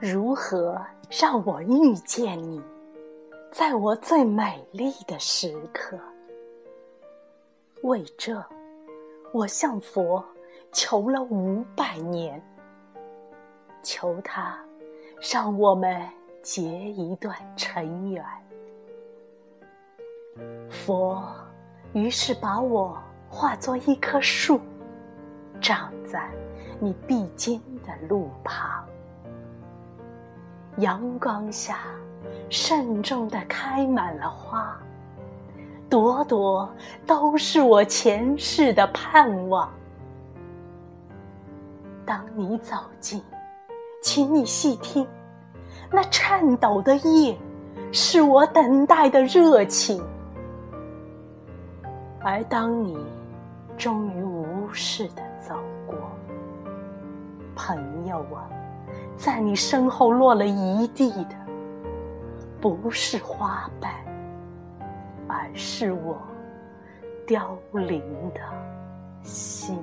如何让我遇见你，在我最美丽的时刻？为这，我向佛求了五百年，求他让我们结一段尘缘。佛于是把我化作一棵树，长在你必经的路旁。阳光下，慎重地开满了花，朵朵都是我前世的盼望。当你走近，请你细听，那颤抖的叶，是我等待的热情。而当你终于无视地走过，朋友啊！在你身后落了一地的，不是花瓣，而是我凋零的心。